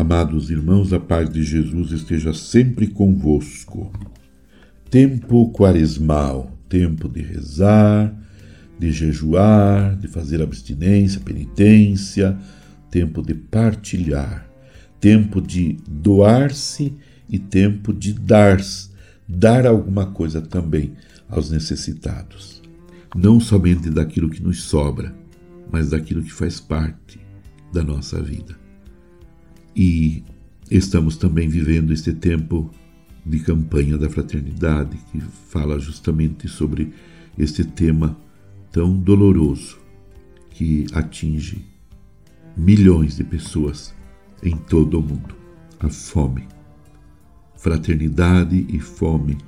Amados irmãos, a paz de Jesus esteja sempre convosco. Tempo quaresmal, tempo de rezar, de jejuar, de fazer abstinência, penitência, tempo de partilhar, tempo de doar-se e tempo de dar-se, dar alguma coisa também aos necessitados. Não somente daquilo que nos sobra, mas daquilo que faz parte da nossa vida. E estamos também vivendo este tempo de campanha da fraternidade, que fala justamente sobre este tema tão doloroso que atinge milhões de pessoas em todo o mundo: a fome. Fraternidade e fome,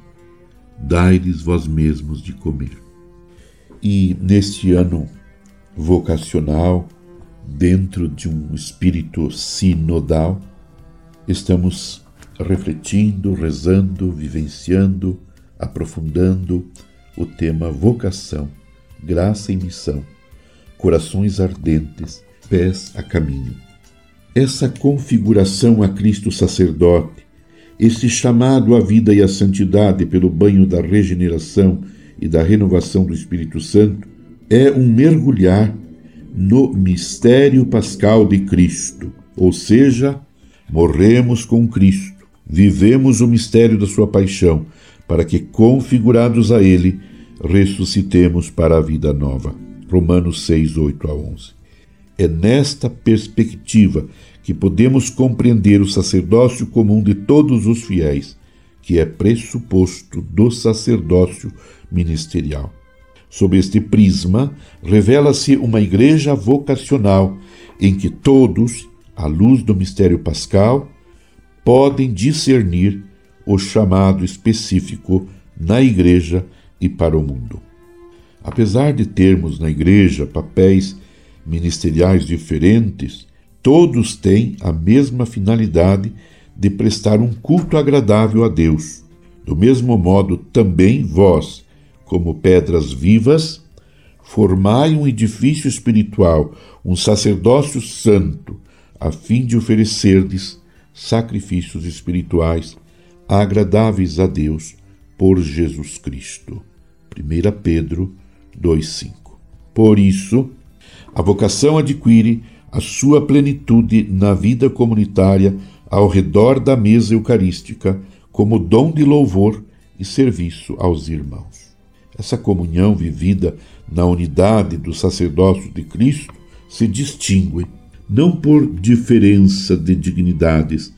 dai-lhes vós mesmos de comer. E neste ano vocacional, dentro de um espírito sinodal, estamos refletindo, rezando, vivenciando, aprofundando o tema vocação, graça e missão, corações ardentes, pés a caminho. Essa configuração a Cristo sacerdote, esse chamado à vida e à santidade pelo banho da regeneração e da renovação do Espírito Santo, é um mergulhar no mistério pascal de Cristo, ou seja, morremos com Cristo, vivemos o mistério da sua paixão, para que, configurados a Ele, ressuscitemos para a vida nova. Romanos 6, 8 a 11. É nesta perspectiva que podemos compreender o sacerdócio comum de todos os fiéis, que é pressuposto do sacerdócio ministerial. Sob este prisma, revela-se uma igreja vocacional em que todos, à luz do mistério pascal, podem discernir o chamado específico na igreja e para o mundo. Apesar de termos na igreja papéis ministeriais diferentes, todos têm a mesma finalidade de prestar um culto agradável a Deus. Do mesmo modo, também vós, como pedras vivas, formai um edifício espiritual, um sacerdócio santo, a fim de oferecerdes sacrifícios espirituais agradáveis a Deus por Jesus Cristo. 1 Pedro 2,5. Por isso, a vocação adquire a sua plenitude na vida comunitária ao redor da mesa eucarística, como dom de louvor e serviço aos irmãos. Essa comunhão vivida na unidade do sacerdócio de Cristo se distingue não por diferença de dignidades,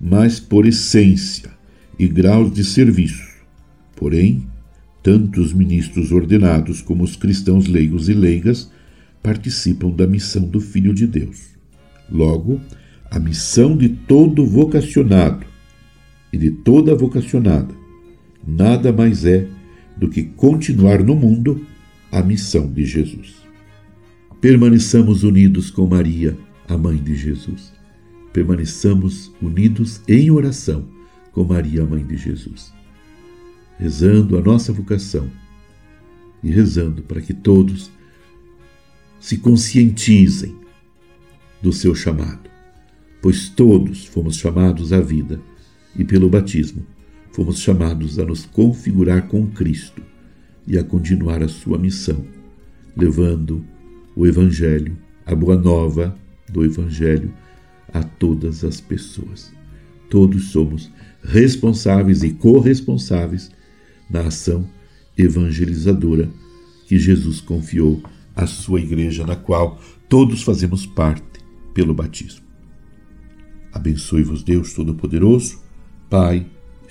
mas por essência e graus de serviço. Porém, tanto os ministros ordenados como os cristãos leigos e leigas participam da missão do Filho de Deus. Logo, a missão de todo vocacionado e de toda vocacionada nada mais é do que continuar no mundo a missão de Jesus. Permaneçamos unidos com Maria, a mãe de Jesus. Permaneçamos unidos em oração com Maria, a mãe de Jesus. Rezando a nossa vocação e rezando para que todos se conscientizem do seu chamado, pois todos fomos chamados à vida e pelo batismo fomos chamados a nos configurar com Cristo e a continuar a sua missão, levando o Evangelho, a boa nova do Evangelho a todas as pessoas. Todos somos responsáveis e corresponsáveis na ação evangelizadora que Jesus confiou à sua igreja, na qual todos fazemos parte pelo batismo. Abençoe-vos, Deus Todo-Poderoso, Pai,